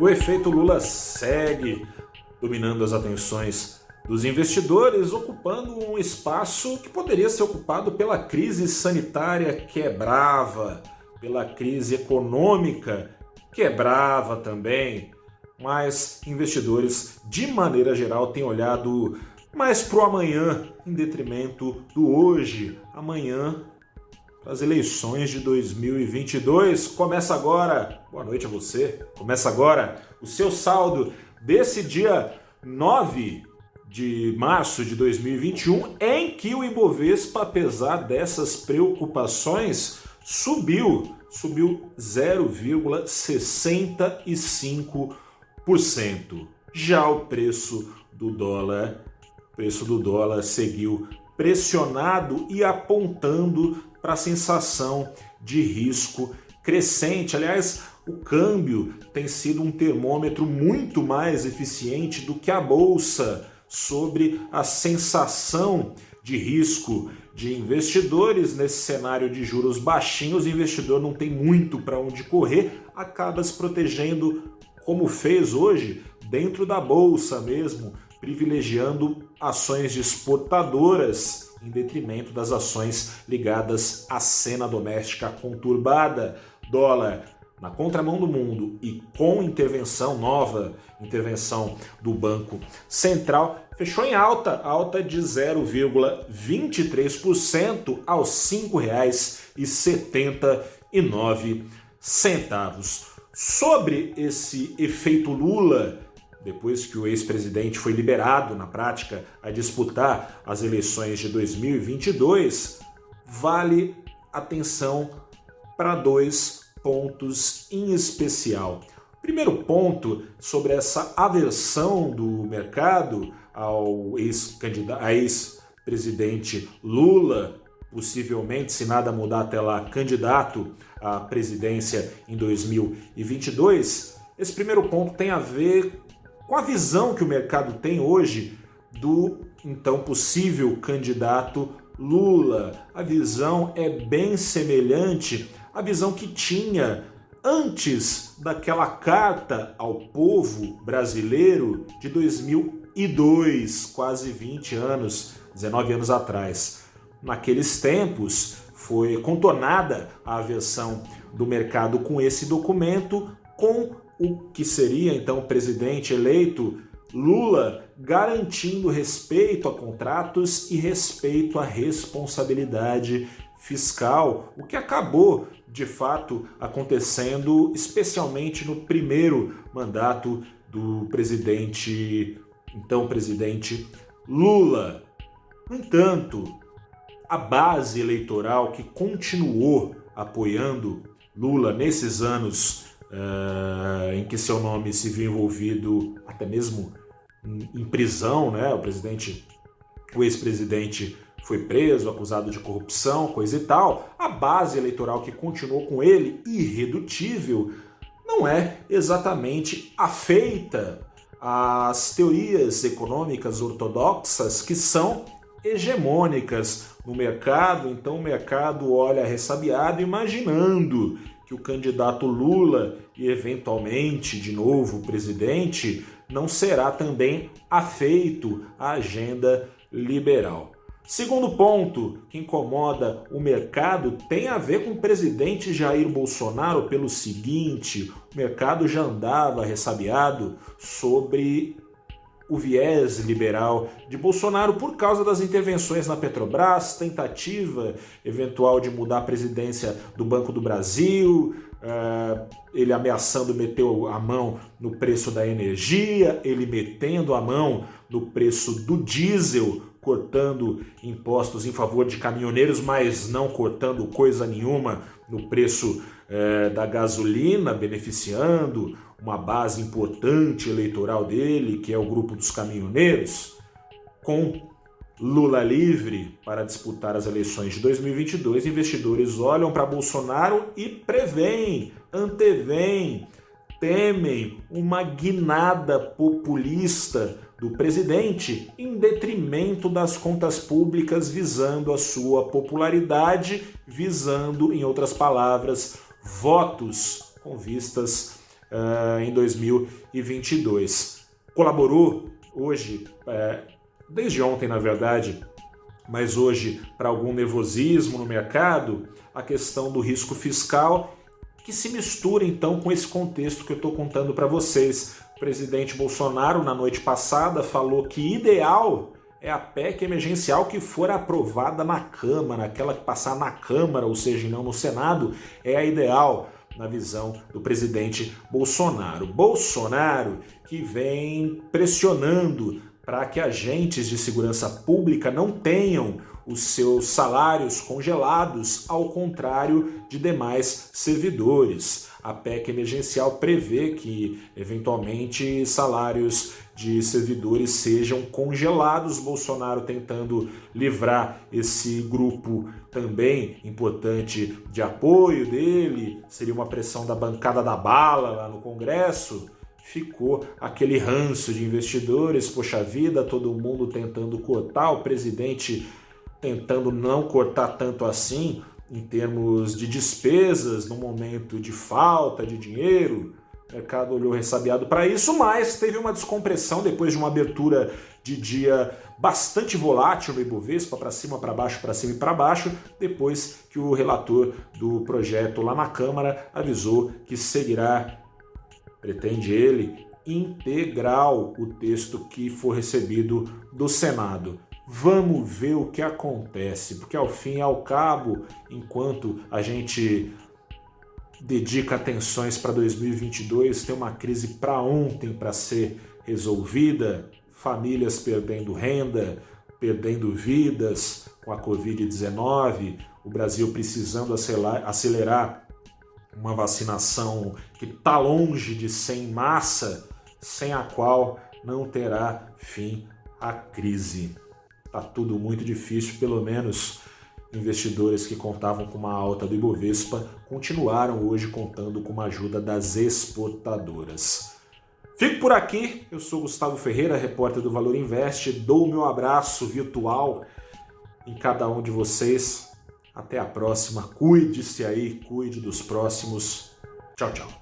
O efeito Lula segue dominando as atenções dos investidores, ocupando um espaço que poderia ser ocupado pela crise sanitária quebrava, pela crise econômica quebrava também. Mas investidores, de maneira geral, têm olhado mais para o amanhã em detrimento do hoje. Amanhã as eleições de 2022. Começa agora, boa noite a você. Começa agora o seu saldo desse dia 9 de março de 2021, em que o Ibovespa, apesar dessas preocupações, subiu, subiu 0,65%. Já o preço do dólar, preço do dólar seguiu pressionado e apontando para a sensação de risco crescente. Aliás, o câmbio tem sido um termômetro muito mais eficiente do que a bolsa sobre a sensação de risco de investidores nesse cenário de juros baixinhos. O investidor não tem muito para onde correr, acaba se protegendo, como fez hoje, dentro da bolsa mesmo, privilegiando ações exportadoras em detrimento das ações ligadas à cena doméstica conturbada. Dólar na contramão do mundo e com intervenção nova, intervenção do Banco Central, fechou em alta, alta de 0,23% aos R$ 5,79. Sobre esse efeito Lula, depois que o ex-presidente foi liberado na prática a disputar as eleições de 2022, vale atenção para dois pontos em especial. Primeiro ponto sobre essa aversão do mercado ao ex-presidente Lula, possivelmente, se nada mudar até lá, candidato à presidência em 2022. Esse primeiro ponto tem a ver com a visão que o mercado tem hoje do então possível candidato Lula. A visão é bem semelhante à visão que tinha antes daquela carta ao povo brasileiro de 2002, quase 20 anos, 19 anos atrás. Naqueles tempos foi contornada a aversão do mercado com esse documento, com o que seria então o presidente eleito Lula garantindo respeito a contratos e respeito à responsabilidade fiscal, o que acabou de fato acontecendo, especialmente no primeiro mandato do presidente, então presidente Lula. No entanto, a base eleitoral que continuou apoiando Lula nesses anos uh, em que seu nome se viu envolvido até mesmo em, em prisão, né? O presidente, o ex-presidente foi preso, acusado de corrupção, coisa e tal. A base eleitoral que continuou com ele, irredutível, não é exatamente afeita às teorias econômicas ortodoxas que são hegemônicas no mercado, então o mercado olha ressabiado imaginando que o candidato Lula e eventualmente de novo presidente não será também afeito à agenda liberal. Segundo ponto que incomoda o mercado tem a ver com o presidente Jair Bolsonaro pelo seguinte: o mercado já andava ressabiado sobre o viés liberal de Bolsonaro por causa das intervenções na Petrobras, tentativa eventual de mudar a presidência do Banco do Brasil, uh, ele ameaçando meter a mão no preço da energia, ele metendo a mão no preço do diesel, cortando impostos em favor de caminhoneiros, mas não cortando coisa nenhuma no preço uh, da gasolina, beneficiando uma base importante eleitoral dele, que é o grupo dos caminhoneiros, com Lula livre para disputar as eleições de 2022, investidores olham para Bolsonaro e preveem, anteveem, temem uma guinada populista do presidente em detrimento das contas públicas, visando a sua popularidade, visando, em outras palavras, votos com vistas uh, em 2022. Colaborou hoje, uh, desde ontem na verdade, mas hoje para algum nervosismo no mercado, a questão do risco fiscal que se mistura então com esse contexto que eu estou contando para vocês. O presidente Bolsonaro, na noite passada, falou que ideal é a PEC emergencial que for aprovada na Câmara, aquela que passar na Câmara, ou seja, não no Senado, é a ideal na visão do presidente Bolsonaro. Bolsonaro que vem pressionando para que agentes de segurança pública não tenham os seus salários congelados, ao contrário de demais servidores. A PEC emergencial prevê que, eventualmente, salários de servidores sejam congelados. Bolsonaro tentando livrar esse grupo também importante de apoio dele, seria uma pressão da bancada da bala lá no Congresso ficou aquele ranço de investidores, poxa vida, todo mundo tentando cortar, o presidente tentando não cortar tanto assim em termos de despesas no momento de falta de dinheiro. O mercado olhou ressabiado para isso, mas teve uma descompressão depois de uma abertura de dia bastante volátil no Ibovespa, para cima, para baixo, para cima e para baixo, depois que o relator do projeto lá na Câmara avisou que seguirá, pretende ele, integral o texto que for recebido do Senado. Vamos ver o que acontece, porque ao fim e ao cabo, enquanto a gente dedica atenções para 2022, tem uma crise para ontem para ser resolvida, famílias perdendo renda, perdendo vidas com a Covid-19, o Brasil precisando acelerar uma vacinação que está longe de ser em massa, sem a qual não terá fim a crise. Está tudo muito difícil, pelo menos investidores que contavam com uma alta do Ibovespa continuaram hoje contando com uma ajuda das exportadoras. Fico por aqui, eu sou Gustavo Ferreira, repórter do Valor Invest, dou meu abraço virtual em cada um de vocês. Até a próxima, cuide-se aí, cuide dos próximos. Tchau, tchau.